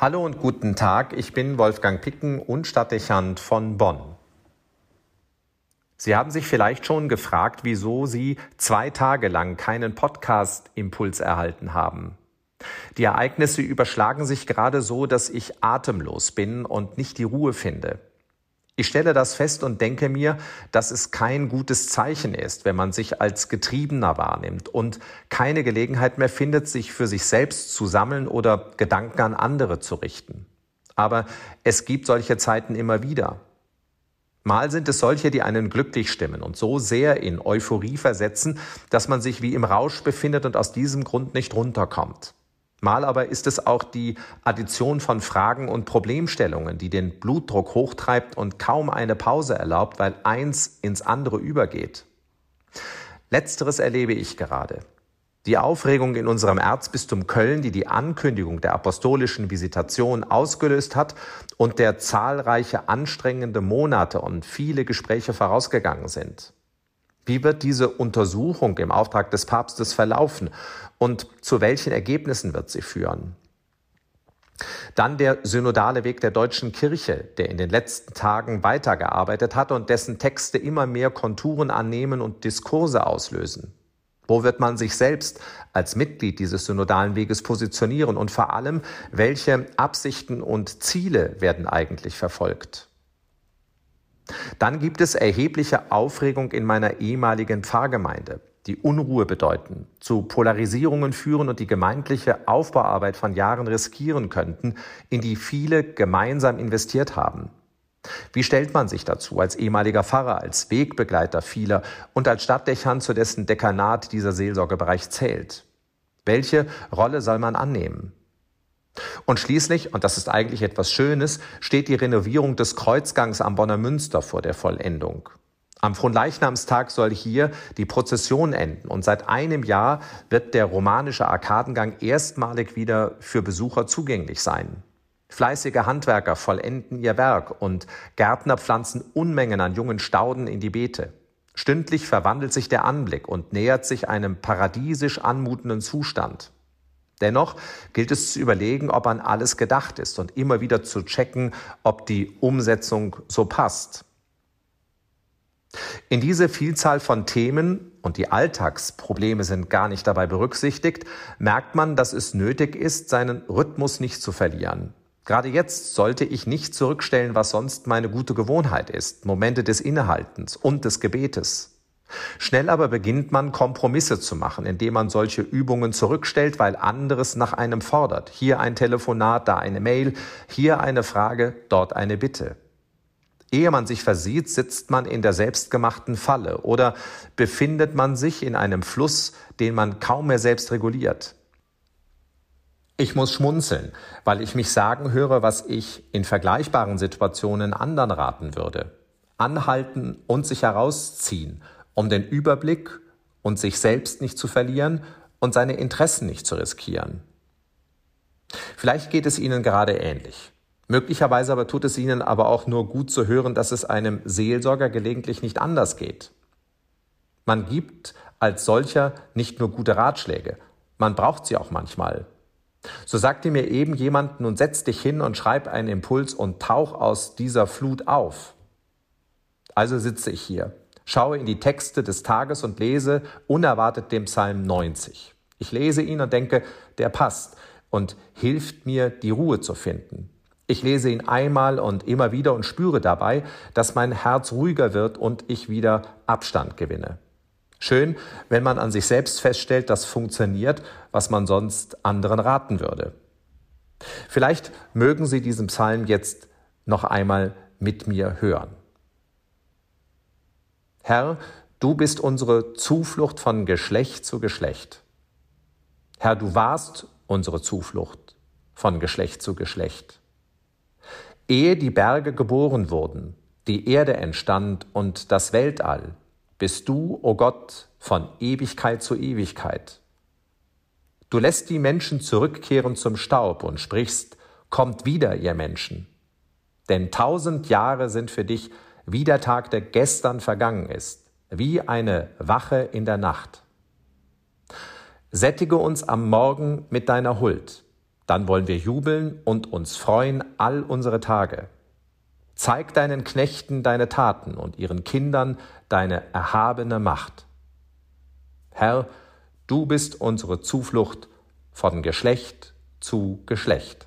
Hallo und guten Tag, ich bin Wolfgang Picken und Stadtdechant von Bonn. Sie haben sich vielleicht schon gefragt, wieso Sie zwei Tage lang keinen Podcast-Impuls erhalten haben. Die Ereignisse überschlagen sich gerade so, dass ich atemlos bin und nicht die Ruhe finde. Ich stelle das fest und denke mir, dass es kein gutes Zeichen ist, wenn man sich als Getriebener wahrnimmt und keine Gelegenheit mehr findet, sich für sich selbst zu sammeln oder Gedanken an andere zu richten. Aber es gibt solche Zeiten immer wieder. Mal sind es solche, die einen glücklich stimmen und so sehr in Euphorie versetzen, dass man sich wie im Rausch befindet und aus diesem Grund nicht runterkommt. Mal aber ist es auch die Addition von Fragen und Problemstellungen, die den Blutdruck hochtreibt und kaum eine Pause erlaubt, weil eins ins andere übergeht. Letzteres erlebe ich gerade. Die Aufregung in unserem Erzbistum Köln, die die Ankündigung der apostolischen Visitation ausgelöst hat und der zahlreiche anstrengende Monate und viele Gespräche vorausgegangen sind. Wie wird diese Untersuchung im Auftrag des Papstes verlaufen und zu welchen Ergebnissen wird sie führen? Dann der synodale Weg der deutschen Kirche, der in den letzten Tagen weitergearbeitet hat und dessen Texte immer mehr Konturen annehmen und Diskurse auslösen. Wo wird man sich selbst als Mitglied dieses synodalen Weges positionieren und vor allem, welche Absichten und Ziele werden eigentlich verfolgt? Dann gibt es erhebliche Aufregung in meiner ehemaligen Pfarrgemeinde, die Unruhe bedeuten, zu Polarisierungen führen und die gemeindliche Aufbauarbeit von Jahren riskieren könnten, in die viele gemeinsam investiert haben. Wie stellt man sich dazu als ehemaliger Pfarrer, als Wegbegleiter vieler und als Stadtdechant, zu dessen Dekanat dieser Seelsorgebereich zählt? Welche Rolle soll man annehmen? Und schließlich, und das ist eigentlich etwas Schönes, steht die Renovierung des Kreuzgangs am Bonner Münster vor der Vollendung. Am Fronleichnamstag soll hier die Prozession enden und seit einem Jahr wird der romanische Arkadengang erstmalig wieder für Besucher zugänglich sein. Fleißige Handwerker vollenden ihr Werk und Gärtner pflanzen Unmengen an jungen Stauden in die Beete. Stündlich verwandelt sich der Anblick und nähert sich einem paradiesisch anmutenden Zustand. Dennoch gilt es zu überlegen, ob an alles gedacht ist und immer wieder zu checken, ob die Umsetzung so passt. In diese Vielzahl von Themen, und die Alltagsprobleme sind gar nicht dabei berücksichtigt, merkt man, dass es nötig ist, seinen Rhythmus nicht zu verlieren. Gerade jetzt sollte ich nicht zurückstellen, was sonst meine gute Gewohnheit ist, Momente des Innehaltens und des Gebetes. Schnell aber beginnt man Kompromisse zu machen, indem man solche Übungen zurückstellt, weil anderes nach einem fordert. Hier ein Telefonat, da eine Mail, hier eine Frage, dort eine Bitte. Ehe man sich versieht, sitzt man in der selbstgemachten Falle oder befindet man sich in einem Fluss, den man kaum mehr selbst reguliert. Ich muss schmunzeln, weil ich mich sagen höre, was ich in vergleichbaren Situationen anderen raten würde. Anhalten und sich herausziehen um den Überblick und sich selbst nicht zu verlieren und seine Interessen nicht zu riskieren. Vielleicht geht es Ihnen gerade ähnlich. Möglicherweise aber tut es Ihnen aber auch nur gut zu hören, dass es einem Seelsorger gelegentlich nicht anders geht. Man gibt als solcher nicht nur gute Ratschläge, man braucht sie auch manchmal. So sagte mir eben jemand, nun setz dich hin und schreib einen Impuls und tauch aus dieser Flut auf. Also sitze ich hier schaue in die Texte des Tages und lese unerwartet den Psalm 90. Ich lese ihn und denke, der passt und hilft mir, die Ruhe zu finden. Ich lese ihn einmal und immer wieder und spüre dabei, dass mein Herz ruhiger wird und ich wieder Abstand gewinne. Schön, wenn man an sich selbst feststellt, dass funktioniert, was man sonst anderen raten würde. Vielleicht mögen Sie diesen Psalm jetzt noch einmal mit mir hören. Herr, du bist unsere Zuflucht von Geschlecht zu Geschlecht. Herr, du warst unsere Zuflucht von Geschlecht zu Geschlecht. Ehe die Berge geboren wurden, die Erde entstand und das Weltall, bist du, o oh Gott, von Ewigkeit zu Ewigkeit. Du lässt die Menschen zurückkehren zum Staub und sprichst, kommt wieder, ihr Menschen. Denn tausend Jahre sind für dich wie der Tag, der gestern vergangen ist, wie eine Wache in der Nacht. Sättige uns am Morgen mit deiner Huld, dann wollen wir jubeln und uns freuen all unsere Tage. Zeig deinen Knechten deine Taten und ihren Kindern deine erhabene Macht. Herr, du bist unsere Zuflucht von Geschlecht zu Geschlecht.